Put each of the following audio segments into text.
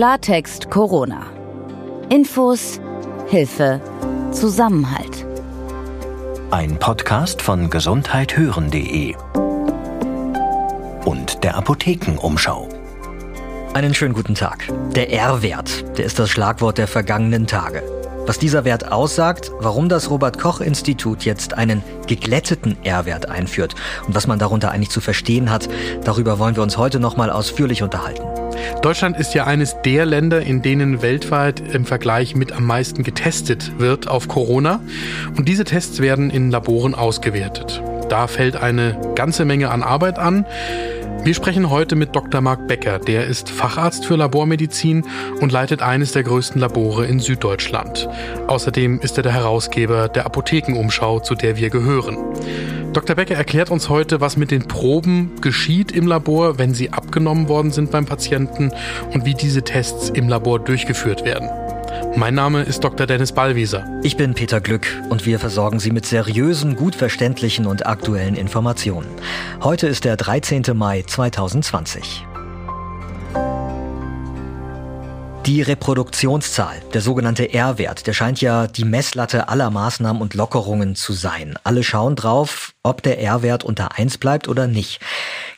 Klartext Corona. Infos, Hilfe, Zusammenhalt. Ein Podcast von gesundheithören.de und der Apothekenumschau. Einen schönen guten Tag. Der R-Wert, der ist das Schlagwort der vergangenen Tage. Was dieser Wert aussagt, warum das Robert Koch Institut jetzt einen geglätteten R-Wert einführt und was man darunter eigentlich zu verstehen hat, darüber wollen wir uns heute noch mal ausführlich unterhalten. Deutschland ist ja eines der Länder, in denen weltweit im Vergleich mit am meisten getestet wird auf Corona. Und diese Tests werden in Laboren ausgewertet. Da fällt eine ganze Menge an Arbeit an. Wir sprechen heute mit Dr. Marc Becker. Der ist Facharzt für Labormedizin und leitet eines der größten Labore in Süddeutschland. Außerdem ist er der Herausgeber der Apothekenumschau, zu der wir gehören. Dr. Becker erklärt uns heute, was mit den Proben geschieht im Labor, wenn sie abgenommen worden sind beim Patienten und wie diese Tests im Labor durchgeführt werden. Mein Name ist Dr. Dennis Ballwieser. Ich bin Peter Glück und wir versorgen Sie mit seriösen, gut verständlichen und aktuellen Informationen. Heute ist der 13. Mai 2020. Die Reproduktionszahl, der sogenannte R-Wert, der scheint ja die Messlatte aller Maßnahmen und Lockerungen zu sein. Alle schauen drauf, ob der R-Wert unter 1 bleibt oder nicht.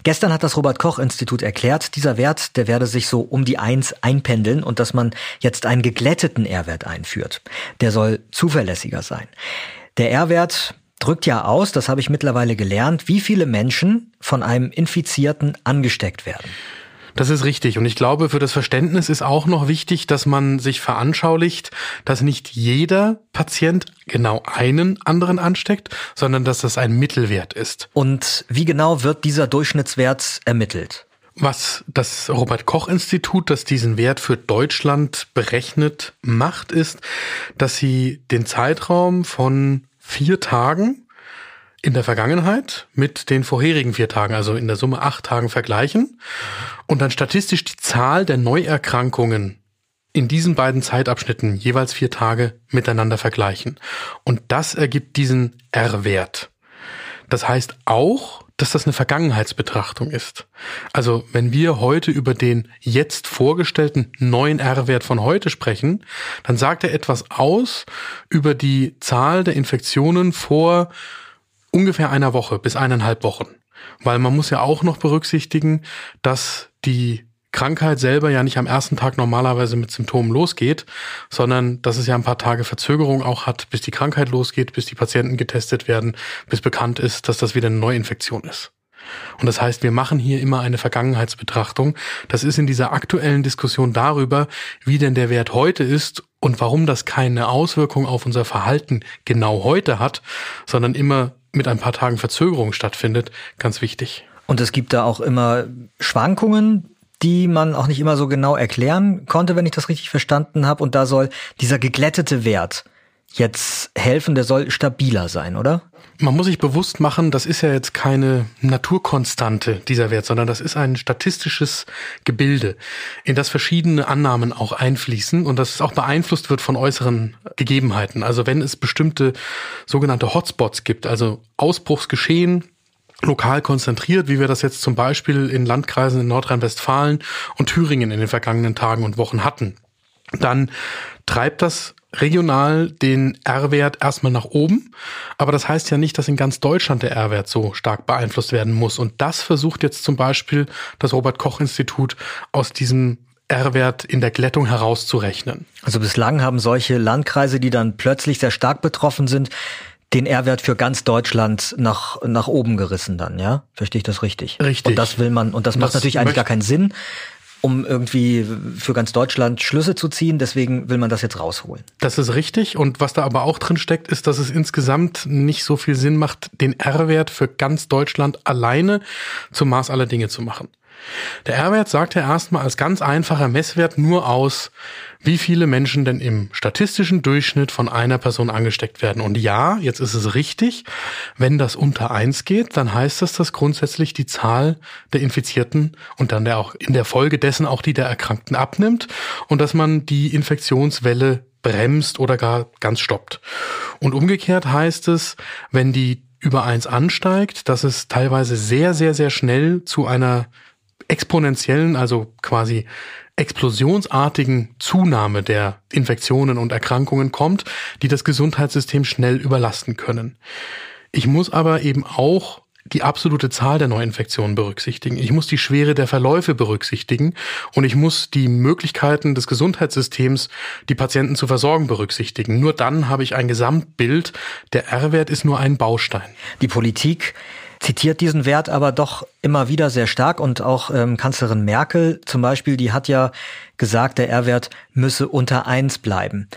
Gestern hat das Robert Koch Institut erklärt, dieser Wert, der werde sich so um die 1 einpendeln und dass man jetzt einen geglätteten R-Wert einführt. Der soll zuverlässiger sein. Der R-Wert drückt ja aus, das habe ich mittlerweile gelernt, wie viele Menschen von einem Infizierten angesteckt werden. Das ist richtig. Und ich glaube, für das Verständnis ist auch noch wichtig, dass man sich veranschaulicht, dass nicht jeder Patient genau einen anderen ansteckt, sondern dass das ein Mittelwert ist. Und wie genau wird dieser Durchschnittswert ermittelt? Was das Robert Koch Institut, das diesen Wert für Deutschland berechnet, macht, ist, dass sie den Zeitraum von vier Tagen in der Vergangenheit mit den vorherigen vier Tagen, also in der Summe acht Tagen vergleichen und dann statistisch die Zahl der Neuerkrankungen in diesen beiden Zeitabschnitten jeweils vier Tage miteinander vergleichen. Und das ergibt diesen R-Wert. Das heißt auch, dass das eine Vergangenheitsbetrachtung ist. Also wenn wir heute über den jetzt vorgestellten neuen R-Wert von heute sprechen, dann sagt er etwas aus über die Zahl der Infektionen vor ungefähr einer Woche bis eineinhalb Wochen. Weil man muss ja auch noch berücksichtigen, dass die Krankheit selber ja nicht am ersten Tag normalerweise mit Symptomen losgeht, sondern dass es ja ein paar Tage Verzögerung auch hat, bis die Krankheit losgeht, bis die Patienten getestet werden, bis bekannt ist, dass das wieder eine Neuinfektion ist. Und das heißt, wir machen hier immer eine Vergangenheitsbetrachtung. Das ist in dieser aktuellen Diskussion darüber, wie denn der Wert heute ist und warum das keine Auswirkung auf unser Verhalten genau heute hat, sondern immer mit ein paar Tagen Verzögerung stattfindet, ganz wichtig. Und es gibt da auch immer Schwankungen, die man auch nicht immer so genau erklären konnte, wenn ich das richtig verstanden habe. Und da soll dieser geglättete Wert jetzt helfen, der soll stabiler sein, oder? Man muss sich bewusst machen, das ist ja jetzt keine Naturkonstante, dieser Wert, sondern das ist ein statistisches Gebilde, in das verschiedene Annahmen auch einfließen und das auch beeinflusst wird von äußeren Gegebenheiten. Also wenn es bestimmte sogenannte Hotspots gibt, also Ausbruchsgeschehen, lokal konzentriert, wie wir das jetzt zum Beispiel in Landkreisen in Nordrhein-Westfalen und Thüringen in den vergangenen Tagen und Wochen hatten, dann treibt das regional den R-Wert erstmal nach oben. Aber das heißt ja nicht, dass in ganz Deutschland der R-Wert so stark beeinflusst werden muss. Und das versucht jetzt zum Beispiel das Robert Koch Institut aus diesem R-Wert in der Glättung herauszurechnen. Also bislang haben solche Landkreise, die dann plötzlich sehr stark betroffen sind, den R-Wert für ganz Deutschland nach, nach oben gerissen dann, ja? Verstehe ich das richtig? Richtig. Und das will man, und das, das macht natürlich eigentlich gar keinen Sinn, um irgendwie für ganz Deutschland Schlüsse zu ziehen. Deswegen will man das jetzt rausholen. Das ist richtig. Und was da aber auch drin steckt, ist, dass es insgesamt nicht so viel Sinn macht, den R-Wert für ganz Deutschland alleine zum Maß aller Dinge zu machen. Der R-Wert sagt ja erstmal als ganz einfacher Messwert nur aus, wie viele Menschen denn im statistischen Durchschnitt von einer Person angesteckt werden. Und ja, jetzt ist es richtig, wenn das unter eins geht, dann heißt das, dass grundsätzlich die Zahl der Infizierten und dann der auch in der Folge dessen auch die der Erkrankten abnimmt und dass man die Infektionswelle bremst oder gar ganz stoppt. Und umgekehrt heißt es, wenn die über eins ansteigt, dass es teilweise sehr, sehr, sehr schnell zu einer exponentiellen, also quasi explosionsartigen Zunahme der Infektionen und Erkrankungen kommt, die das Gesundheitssystem schnell überlasten können. Ich muss aber eben auch die absolute Zahl der Neuinfektionen berücksichtigen. Ich muss die Schwere der Verläufe berücksichtigen und ich muss die Möglichkeiten des Gesundheitssystems, die Patienten zu versorgen, berücksichtigen. Nur dann habe ich ein Gesamtbild. Der R-Wert ist nur ein Baustein. Die Politik zitiert diesen Wert aber doch immer wieder sehr stark und auch ähm, Kanzlerin Merkel zum Beispiel, die hat ja gesagt, der R-Wert müsse unter eins bleiben.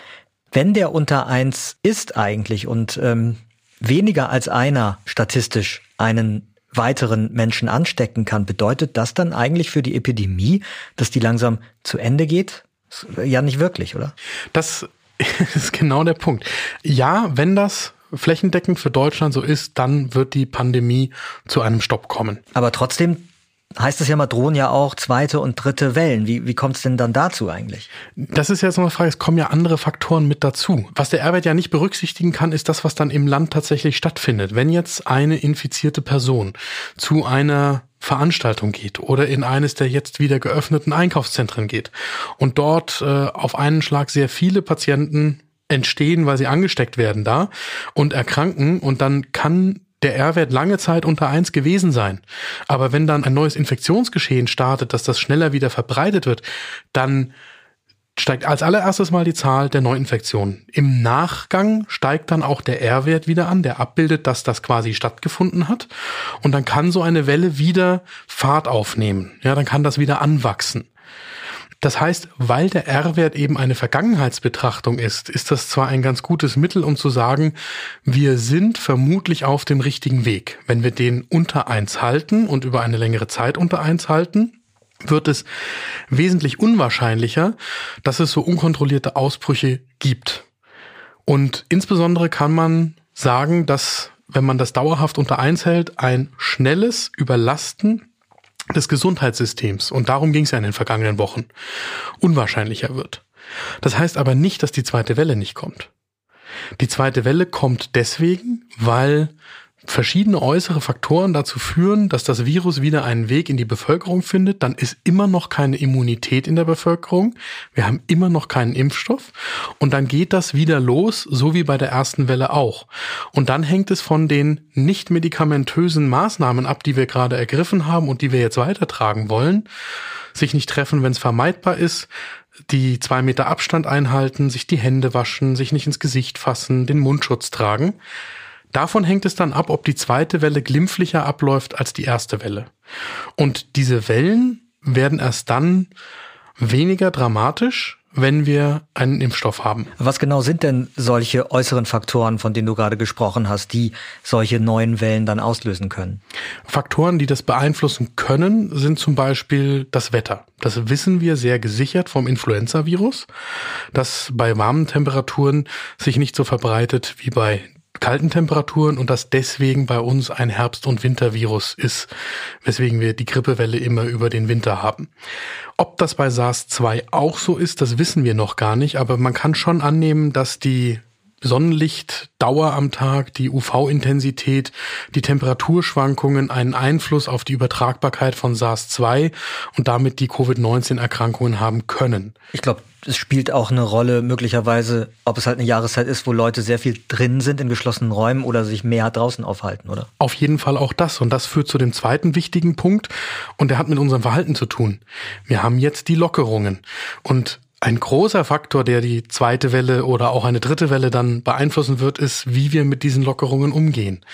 Wenn der unter eins ist eigentlich und ähm, weniger als einer statistisch einen weiteren Menschen anstecken kann, bedeutet das dann eigentlich für die Epidemie, dass die langsam zu Ende geht? Ja, nicht wirklich, oder? Das ist genau der Punkt. Ja, wenn das flächendeckend für Deutschland so ist, dann wird die Pandemie zu einem Stopp kommen. Aber trotzdem heißt es ja mal, drohen ja auch zweite und dritte Wellen. Wie, wie kommt es denn dann dazu eigentlich? Das ist jetzt noch eine Frage, es kommen ja andere Faktoren mit dazu. Was der R-Wert ja nicht berücksichtigen kann, ist das, was dann im Land tatsächlich stattfindet. Wenn jetzt eine infizierte Person zu einer Veranstaltung geht oder in eines der jetzt wieder geöffneten Einkaufszentren geht und dort äh, auf einen Schlag sehr viele Patienten entstehen, weil sie angesteckt werden da und erkranken und dann kann der R-Wert lange Zeit unter eins gewesen sein. Aber wenn dann ein neues Infektionsgeschehen startet, dass das schneller wieder verbreitet wird, dann steigt als allererstes mal die Zahl der Neuinfektionen. Im Nachgang steigt dann auch der R-Wert wieder an, der abbildet, dass das quasi stattgefunden hat. Und dann kann so eine Welle wieder Fahrt aufnehmen. Ja, dann kann das wieder anwachsen. Das heißt, weil der R-Wert eben eine Vergangenheitsbetrachtung ist, ist das zwar ein ganz gutes Mittel, um zu sagen, wir sind vermutlich auf dem richtigen Weg. Wenn wir den unter eins halten und über eine längere Zeit unter eins halten, wird es wesentlich unwahrscheinlicher, dass es so unkontrollierte Ausbrüche gibt. Und insbesondere kann man sagen, dass wenn man das dauerhaft unter eins hält, ein schnelles Überlasten des Gesundheitssystems, und darum ging es ja in den vergangenen Wochen, unwahrscheinlicher wird. Das heißt aber nicht, dass die zweite Welle nicht kommt. Die zweite Welle kommt deswegen, weil verschiedene äußere Faktoren dazu führen, dass das Virus wieder einen Weg in die Bevölkerung findet, dann ist immer noch keine Immunität in der Bevölkerung. Wir haben immer noch keinen Impfstoff. Und dann geht das wieder los, so wie bei der ersten Welle auch. Und dann hängt es von den nicht medikamentösen Maßnahmen ab, die wir gerade ergriffen haben und die wir jetzt weitertragen wollen. Sich nicht treffen, wenn es vermeidbar ist, die zwei Meter Abstand einhalten, sich die Hände waschen, sich nicht ins Gesicht fassen, den Mundschutz tragen. Davon hängt es dann ab, ob die zweite Welle glimpflicher abläuft als die erste Welle. Und diese Wellen werden erst dann weniger dramatisch, wenn wir einen Impfstoff haben. Was genau sind denn solche äußeren Faktoren, von denen du gerade gesprochen hast, die solche neuen Wellen dann auslösen können? Faktoren, die das beeinflussen können, sind zum Beispiel das Wetter. Das wissen wir sehr gesichert vom Influenza-Virus, das bei warmen Temperaturen sich nicht so verbreitet wie bei kalten Temperaturen und das deswegen bei uns ein Herbst- und Wintervirus ist, weswegen wir die Grippewelle immer über den Winter haben. Ob das bei SARS-2 auch so ist, das wissen wir noch gar nicht, aber man kann schon annehmen, dass die Sonnenlichtdauer am Tag, die UV-Intensität, die Temperaturschwankungen einen Einfluss auf die Übertragbarkeit von SARS-2 und damit die Covid-19-Erkrankungen haben können. Ich glaube, es spielt auch eine Rolle möglicherweise, ob es halt eine Jahreszeit ist, wo Leute sehr viel drin sind in geschlossenen Räumen oder sich mehr draußen aufhalten, oder? Auf jeden Fall auch das. Und das führt zu dem zweiten wichtigen Punkt. Und der hat mit unserem Verhalten zu tun. Wir haben jetzt die Lockerungen. Und ein großer Faktor, der die zweite Welle oder auch eine dritte Welle dann beeinflussen wird, ist, wie wir mit diesen Lockerungen umgehen.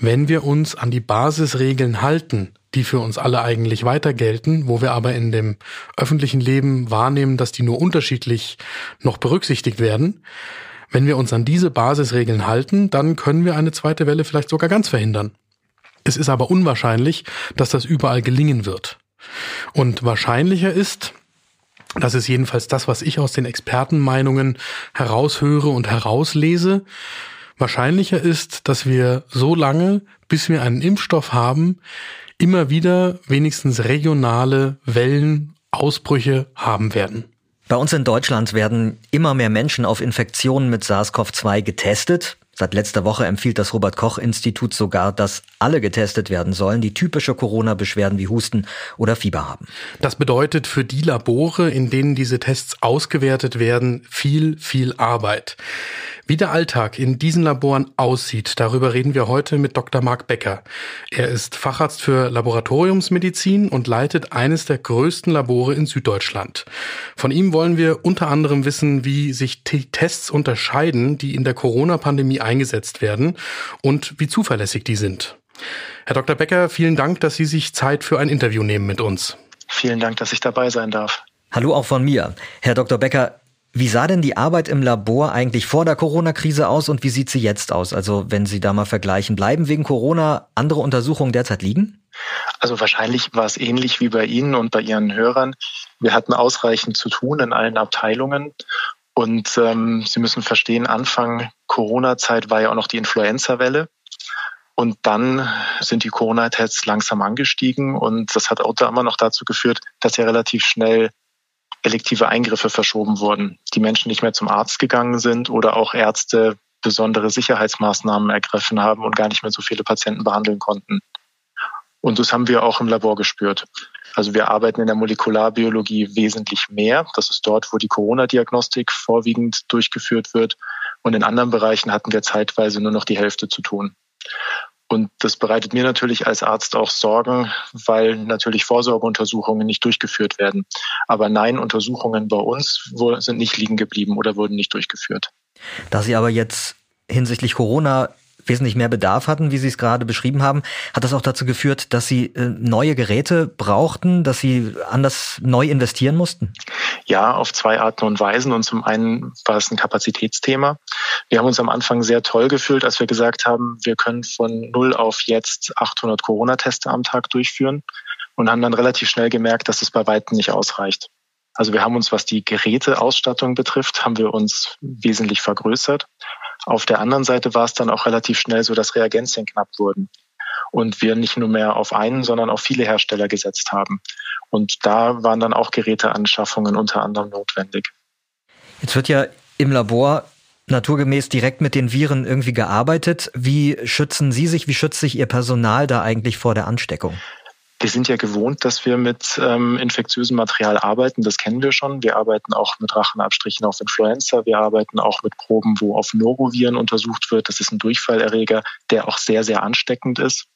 Wenn wir uns an die Basisregeln halten, die für uns alle eigentlich weiter gelten, wo wir aber in dem öffentlichen Leben wahrnehmen, dass die nur unterschiedlich noch berücksichtigt werden, wenn wir uns an diese Basisregeln halten, dann können wir eine zweite Welle vielleicht sogar ganz verhindern. Es ist aber unwahrscheinlich, dass das überall gelingen wird. Und wahrscheinlicher ist, das ist jedenfalls das, was ich aus den Expertenmeinungen heraushöre und herauslese. Wahrscheinlicher ist, dass wir so lange, bis wir einen Impfstoff haben, immer wieder wenigstens regionale Wellen, Ausbrüche haben werden. Bei uns in Deutschland werden immer mehr Menschen auf Infektionen mit SARS-CoV-2 getestet. Seit letzter Woche empfiehlt das Robert Koch Institut sogar, dass alle getestet werden sollen, die typische Corona-Beschwerden wie Husten oder Fieber haben. Das bedeutet für die Labore, in denen diese Tests ausgewertet werden, viel, viel Arbeit. Wie der Alltag in diesen Laboren aussieht, darüber reden wir heute mit Dr. Marc Becker. Er ist Facharzt für Laboratoriumsmedizin und leitet eines der größten Labore in Süddeutschland. Von ihm wollen wir unter anderem wissen, wie sich die Tests unterscheiden, die in der Corona-Pandemie eingesetzt werden und wie zuverlässig die sind. Herr Dr. Becker, vielen Dank, dass Sie sich Zeit für ein Interview nehmen mit uns. Vielen Dank, dass ich dabei sein darf. Hallo auch von mir. Herr Dr. Becker, wie sah denn die Arbeit im Labor eigentlich vor der Corona-Krise aus und wie sieht sie jetzt aus? Also wenn Sie da mal vergleichen, bleiben wegen Corona andere Untersuchungen derzeit liegen? Also wahrscheinlich war es ähnlich wie bei Ihnen und bei Ihren Hörern. Wir hatten ausreichend zu tun in allen Abteilungen. Und ähm, Sie müssen verstehen, Anfang Corona-Zeit war ja auch noch die Influenza-Welle. Und dann sind die Corona-Tests langsam angestiegen und das hat auch da immer noch dazu geführt, dass ja relativ schnell elektive Eingriffe verschoben wurden, die Menschen nicht mehr zum Arzt gegangen sind oder auch Ärzte besondere Sicherheitsmaßnahmen ergriffen haben und gar nicht mehr so viele Patienten behandeln konnten. Und das haben wir auch im Labor gespürt. Also wir arbeiten in der Molekularbiologie wesentlich mehr. Das ist dort, wo die Corona-Diagnostik vorwiegend durchgeführt wird. Und in anderen Bereichen hatten wir zeitweise nur noch die Hälfte zu tun. Und das bereitet mir natürlich als Arzt auch Sorgen, weil natürlich Vorsorgeuntersuchungen nicht durchgeführt werden. Aber nein, Untersuchungen bei uns sind nicht liegen geblieben oder wurden nicht durchgeführt. Da Sie aber jetzt hinsichtlich Corona wesentlich mehr Bedarf hatten, wie Sie es gerade beschrieben haben, hat das auch dazu geführt, dass Sie äh, neue Geräte brauchten, dass Sie anders neu investieren mussten? Ja, auf zwei Arten und Weisen. Und zum einen war es ein Kapazitätsthema. Wir haben uns am Anfang sehr toll gefühlt, als wir gesagt haben, wir können von null auf jetzt 800 Corona-Teste am Tag durchführen und haben dann relativ schnell gemerkt, dass es bei weitem nicht ausreicht. Also wir haben uns, was die Geräteausstattung betrifft, haben wir uns wesentlich vergrößert. Auf der anderen Seite war es dann auch relativ schnell so, dass Reagenzien knapp wurden und wir nicht nur mehr auf einen, sondern auf viele Hersteller gesetzt haben. Und da waren dann auch Geräteanschaffungen unter anderem notwendig. Jetzt wird ja im Labor naturgemäß direkt mit den Viren irgendwie gearbeitet. Wie schützen Sie sich, wie schützt sich Ihr Personal da eigentlich vor der Ansteckung? Wir sind ja gewohnt, dass wir mit ähm, infektiösem Material arbeiten. Das kennen wir schon. Wir arbeiten auch mit Rachenabstrichen auf Influenza. Wir arbeiten auch mit Proben, wo auf Noroviren untersucht wird. Das ist ein Durchfallerreger, der auch sehr, sehr ansteckend ist.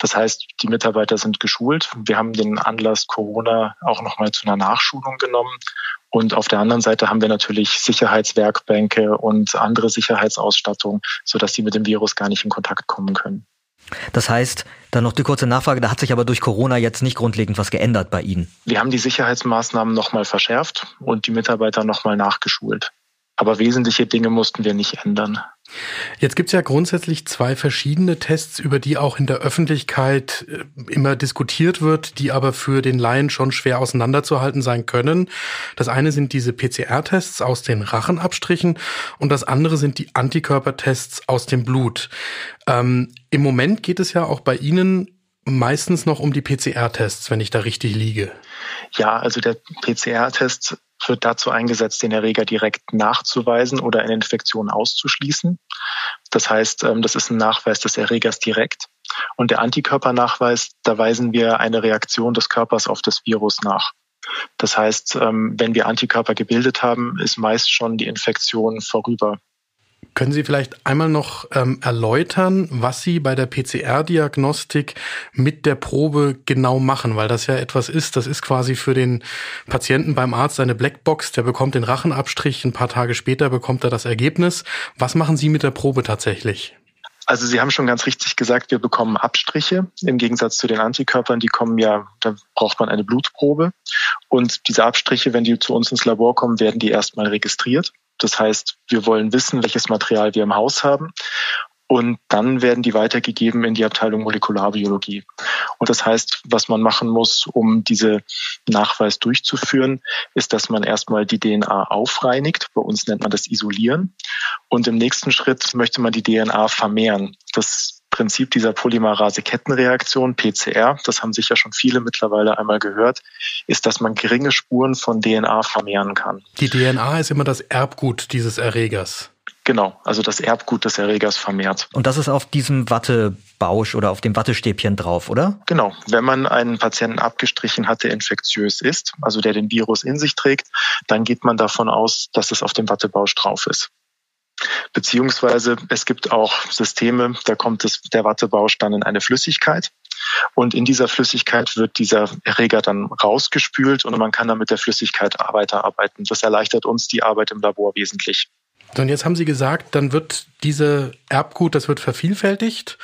Das heißt, die Mitarbeiter sind geschult. Wir haben den Anlass Corona auch nochmal zu einer Nachschulung genommen. Und auf der anderen Seite haben wir natürlich Sicherheitswerkbänke und andere Sicherheitsausstattung, sodass sie mit dem Virus gar nicht in Kontakt kommen können. Das heißt, dann noch die kurze Nachfrage, da hat sich aber durch Corona jetzt nicht grundlegend was geändert bei Ihnen. Wir haben die Sicherheitsmaßnahmen nochmal verschärft und die Mitarbeiter nochmal nachgeschult. Aber wesentliche Dinge mussten wir nicht ändern. Jetzt gibt es ja grundsätzlich zwei verschiedene Tests, über die auch in der Öffentlichkeit äh, immer diskutiert wird, die aber für den Laien schon schwer auseinanderzuhalten sein können. Das eine sind diese PCR-Tests aus den Rachenabstrichen und das andere sind die Antikörpertests aus dem Blut. Ähm, Im Moment geht es ja auch bei Ihnen meistens noch um die PCR-Tests, wenn ich da richtig liege. Ja, also der PCR-Test wird dazu eingesetzt, den Erreger direkt nachzuweisen oder eine Infektion auszuschließen. Das heißt, ähm, das ist ein Nachweis des Erregers direkt. Und der Antikörpernachweis, da weisen wir eine Reaktion des Körpers auf das Virus nach. Das heißt, ähm, wenn wir Antikörper gebildet haben, ist meist schon die Infektion vorüber. Können Sie vielleicht einmal noch ähm, erläutern, was Sie bei der PCR-Diagnostik mit der Probe genau machen? Weil das ja etwas ist, das ist quasi für den Patienten beim Arzt eine Blackbox, der bekommt den Rachenabstrich, ein paar Tage später bekommt er das Ergebnis. Was machen Sie mit der Probe tatsächlich? Also Sie haben schon ganz richtig gesagt, wir bekommen Abstriche. Im Gegensatz zu den Antikörpern, die kommen ja, da braucht man eine Blutprobe. Und diese Abstriche, wenn die zu uns ins Labor kommen, werden die erstmal registriert. Das heißt, wir wollen wissen, welches Material wir im Haus haben. Und dann werden die weitergegeben in die Abteilung Molekularbiologie. Und das heißt, was man machen muss, um diese Nachweis durchzuführen, ist, dass man erstmal die DNA aufreinigt. Bei uns nennt man das Isolieren. Und im nächsten Schritt möchte man die DNA vermehren. Das Prinzip dieser Polymerase-Kettenreaktion, PCR, das haben sicher schon viele mittlerweile einmal gehört, ist, dass man geringe Spuren von DNA vermehren kann. Die DNA ist immer das Erbgut dieses Erregers. Genau, also das Erbgut des Erregers vermehrt. Und das ist auf diesem Wattebausch oder auf dem Wattestäbchen drauf, oder? Genau. Wenn man einen Patienten abgestrichen hat, der infektiös ist, also der den Virus in sich trägt, dann geht man davon aus, dass es auf dem Wattebausch drauf ist. Beziehungsweise es gibt auch Systeme, da kommt es, der Wattebausch dann in eine Flüssigkeit. Und in dieser Flüssigkeit wird dieser Erreger dann rausgespült und man kann dann mit der Flüssigkeit weiterarbeiten. Das erleichtert uns die Arbeit im Labor wesentlich. So, und jetzt haben Sie gesagt, dann wird diese Erbgut, das wird vervielfältigt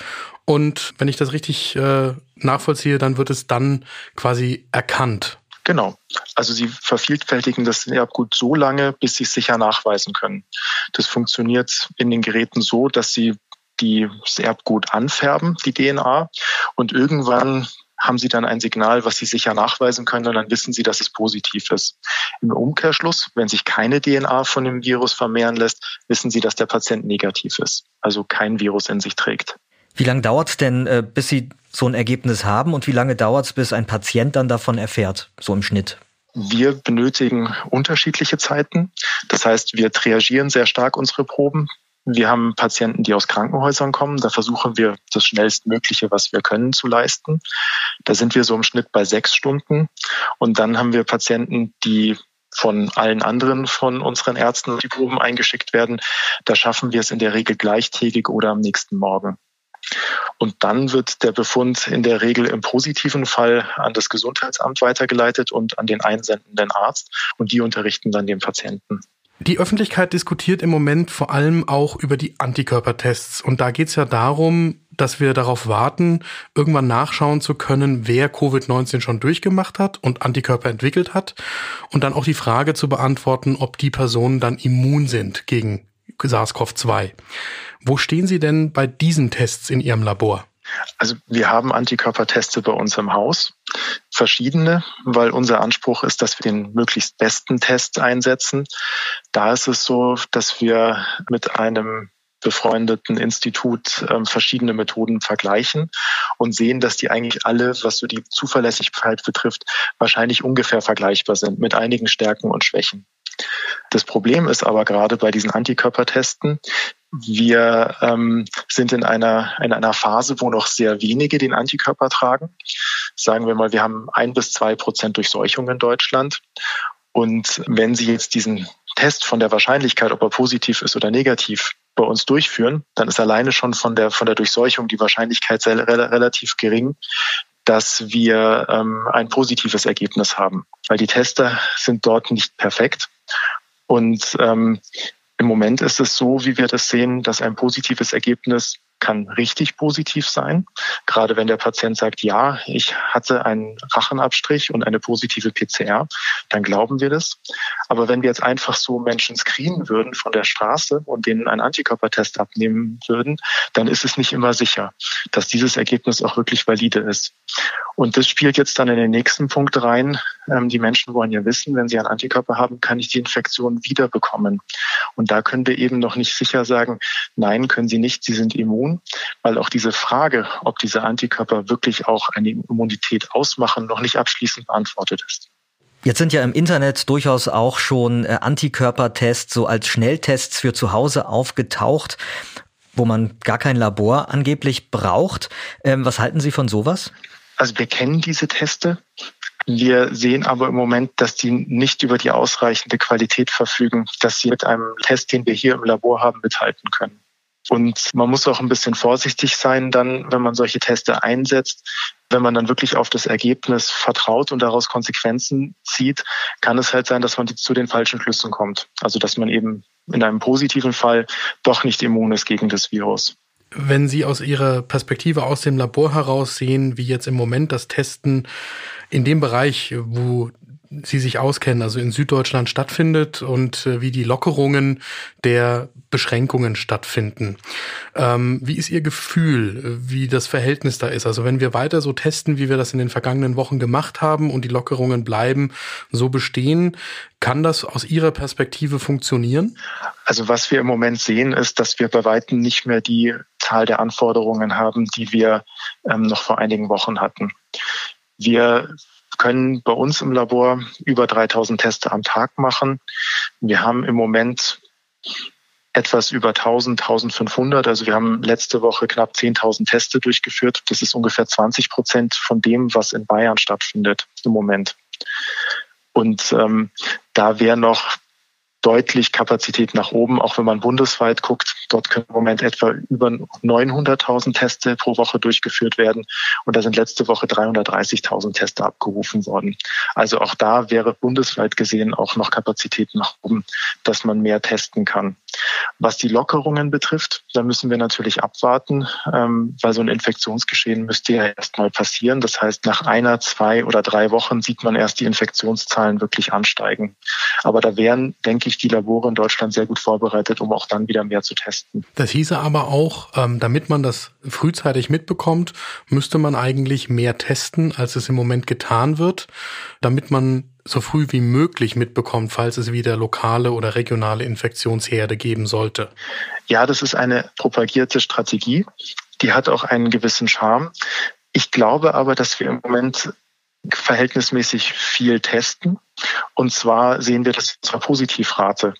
und wenn ich das richtig äh, nachvollziehe, dann wird es dann quasi erkannt. Genau. Also sie vervielfältigen das Erbgut so lange, bis sie es sicher nachweisen können. Das funktioniert in den Geräten so, dass sie die, das Erbgut anfärben, die DNA, und irgendwann haben sie dann ein Signal, was sie sicher nachweisen können und dann wissen sie, dass es positiv ist. Im Umkehrschluss, wenn sich keine DNA von dem Virus vermehren lässt, wissen sie, dass der Patient negativ ist, also kein Virus in sich trägt. Wie lange dauert es denn, äh, bis Sie so ein Ergebnis haben und wie lange dauert es, bis ein Patient dann davon erfährt, so im Schnitt? Wir benötigen unterschiedliche Zeiten. Das heißt, wir triagieren sehr stark unsere Proben. Wir haben Patienten, die aus Krankenhäusern kommen. Da versuchen wir das schnellstmögliche, was wir können, zu leisten. Da sind wir so im Schnitt bei sechs Stunden. Und dann haben wir Patienten, die von allen anderen von unseren Ärzten die Proben eingeschickt werden. Da schaffen wir es in der Regel gleichtägig oder am nächsten Morgen. Und dann wird der Befund in der Regel im positiven Fall an das Gesundheitsamt weitergeleitet und an den einsendenden Arzt und die unterrichten dann den Patienten. Die Öffentlichkeit diskutiert im Moment vor allem auch über die Antikörpertests. Und da geht es ja darum, dass wir darauf warten, irgendwann nachschauen zu können, wer Covid-19 schon durchgemacht hat und Antikörper entwickelt hat. Und dann auch die Frage zu beantworten, ob die Personen dann immun sind gegen SARS-CoV-2. Wo stehen Sie denn bei diesen Tests in Ihrem Labor? Also wir haben Antikörperteste bei uns im Haus, verschiedene, weil unser Anspruch ist, dass wir den möglichst besten Test einsetzen. Da ist es so, dass wir mit einem befreundeten Institut äh, verschiedene Methoden vergleichen und sehen, dass die eigentlich alle, was so die Zuverlässigkeit betrifft, wahrscheinlich ungefähr vergleichbar sind mit einigen Stärken und Schwächen. Das Problem ist aber gerade bei diesen Antikörpertesten, wir ähm, sind in einer, in einer Phase, wo noch sehr wenige den Antikörper tragen. Sagen wir mal, wir haben ein bis zwei Prozent Durchseuchung in Deutschland. Und wenn Sie jetzt diesen Test von der Wahrscheinlichkeit, ob er positiv ist oder negativ, bei uns durchführen, dann ist alleine schon von der, von der Durchseuchung die Wahrscheinlichkeit relativ gering, dass wir ähm, ein positives Ergebnis haben, weil die Tester sind dort nicht perfekt. Und ähm, im Moment ist es so, wie wir das sehen, dass ein positives Ergebnis kann richtig positiv sein. Gerade wenn der Patient sagt, ja, ich hatte einen Rachenabstrich und eine positive PCR, dann glauben wir das. Aber wenn wir jetzt einfach so Menschen screenen würden von der Straße und denen einen Antikörpertest abnehmen würden, dann ist es nicht immer sicher, dass dieses Ergebnis auch wirklich valide ist. Und das spielt jetzt dann in den nächsten Punkt rein. Ähm, die Menschen wollen ja wissen, wenn sie einen Antikörper haben, kann ich die Infektion wieder bekommen. Und da können wir eben noch nicht sicher sagen, nein, können sie nicht, sie sind immun, weil auch diese Frage, ob diese Antikörper wirklich auch eine Immunität ausmachen, noch nicht abschließend beantwortet ist. Jetzt sind ja im Internet durchaus auch schon äh, Antikörpertests so als Schnelltests für zu Hause aufgetaucht, wo man gar kein Labor angeblich braucht. Ähm, was halten Sie von sowas? Also wir kennen diese Teste. Wir sehen aber im Moment, dass die nicht über die ausreichende Qualität verfügen, dass sie mit einem Test, den wir hier im Labor haben, mithalten können. Und man muss auch ein bisschen vorsichtig sein dann, wenn man solche Teste einsetzt. Wenn man dann wirklich auf das Ergebnis vertraut und daraus Konsequenzen zieht, kann es halt sein, dass man zu den falschen Schlüssen kommt. Also dass man eben in einem positiven Fall doch nicht immun ist gegen das Virus. Wenn Sie aus Ihrer Perspektive aus dem Labor heraus sehen, wie jetzt im Moment das Testen in dem Bereich, wo Sie sich auskennen, also in Süddeutschland stattfindet und äh, wie die Lockerungen der Beschränkungen stattfinden. Ähm, wie ist Ihr Gefühl, wie das Verhältnis da ist? Also wenn wir weiter so testen, wie wir das in den vergangenen Wochen gemacht haben und die Lockerungen bleiben so bestehen, kann das aus Ihrer Perspektive funktionieren? Also was wir im Moment sehen, ist, dass wir bei weitem nicht mehr die Zahl der Anforderungen haben, die wir ähm, noch vor einigen Wochen hatten. Wir können bei uns im Labor über 3000 Teste am Tag machen. Wir haben im Moment etwas über 1000, 1500. Also wir haben letzte Woche knapp 10.000 Teste durchgeführt. Das ist ungefähr 20 Prozent von dem, was in Bayern stattfindet im Moment. Und ähm, da wäre noch deutlich Kapazität nach oben, auch wenn man bundesweit guckt. Dort können im Moment etwa über 900.000 Teste pro Woche durchgeführt werden. Und da sind letzte Woche 330.000 Teste abgerufen worden. Also auch da wäre bundesweit gesehen auch noch Kapazität nach oben, dass man mehr testen kann. Was die Lockerungen betrifft, da müssen wir natürlich abwarten, ähm, weil so ein Infektionsgeschehen müsste ja erstmal passieren. Das heißt, nach einer, zwei oder drei Wochen sieht man erst die Infektionszahlen wirklich ansteigen. Aber da wären, denke ich, die Labore in Deutschland sehr gut vorbereitet, um auch dann wieder mehr zu testen. Das hieße aber auch, ähm, damit man das frühzeitig mitbekommt, müsste man eigentlich mehr testen, als es im Moment getan wird, damit man so früh wie möglich mitbekommt, falls es wieder lokale oder regionale Infektionsherde geben sollte? Ja, das ist eine propagierte Strategie. Die hat auch einen gewissen Charme. Ich glaube aber, dass wir im Moment verhältnismäßig viel testen. Und zwar sehen wir das zur Positivrate.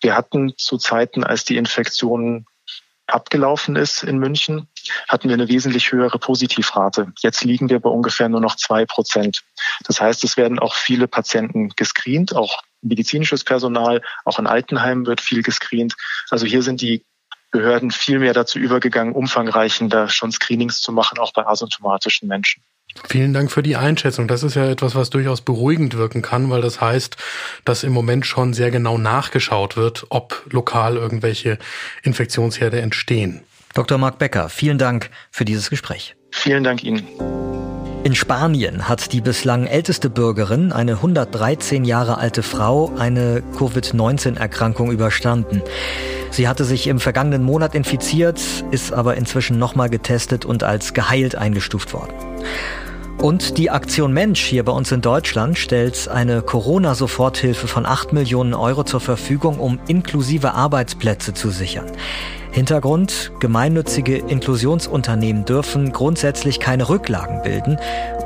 Wir hatten zu Zeiten, als die Infektionen abgelaufen ist in München, hatten wir eine wesentlich höhere Positivrate. Jetzt liegen wir bei ungefähr nur noch zwei Prozent. Das heißt, es werden auch viele Patienten gescreent, auch medizinisches Personal, auch in Altenheimen wird viel gescreent. Also hier sind die Behörden viel mehr dazu übergegangen, umfangreichender schon Screenings zu machen, auch bei asymptomatischen Menschen. Vielen Dank für die Einschätzung. Das ist ja etwas, was durchaus beruhigend wirken kann, weil das heißt, dass im Moment schon sehr genau nachgeschaut wird, ob lokal irgendwelche Infektionsherde entstehen. Dr. Marc Becker, vielen Dank für dieses Gespräch. Vielen Dank Ihnen. In Spanien hat die bislang älteste Bürgerin, eine 113 Jahre alte Frau, eine Covid-19-Erkrankung überstanden. Sie hatte sich im vergangenen Monat infiziert, ist aber inzwischen nochmal getestet und als geheilt eingestuft worden. Und die Aktion Mensch hier bei uns in Deutschland stellt eine Corona-Soforthilfe von 8 Millionen Euro zur Verfügung, um inklusive Arbeitsplätze zu sichern. Hintergrund, gemeinnützige Inklusionsunternehmen dürfen grundsätzlich keine Rücklagen bilden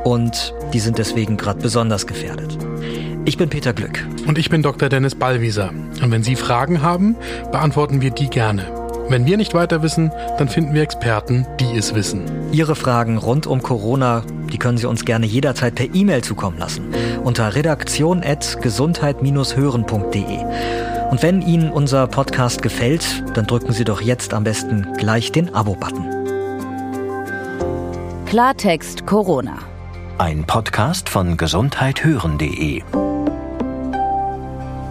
und die sind deswegen gerade besonders gefährdet. Ich bin Peter Glück. Und ich bin Dr. Dennis Ballwieser. Und wenn Sie Fragen haben, beantworten wir die gerne. Wenn wir nicht weiter wissen, dann finden wir Experten, die es wissen. Ihre Fragen rund um Corona, die können Sie uns gerne jederzeit per E-Mail zukommen lassen. Unter redaktion.gesundheit-hören.de. Und wenn Ihnen unser Podcast gefällt, dann drücken Sie doch jetzt am besten gleich den Abo-Button. Klartext Corona. Ein Podcast von gesundheithören.de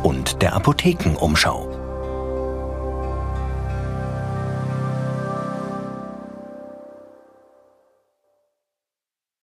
und der Apothekenumschau.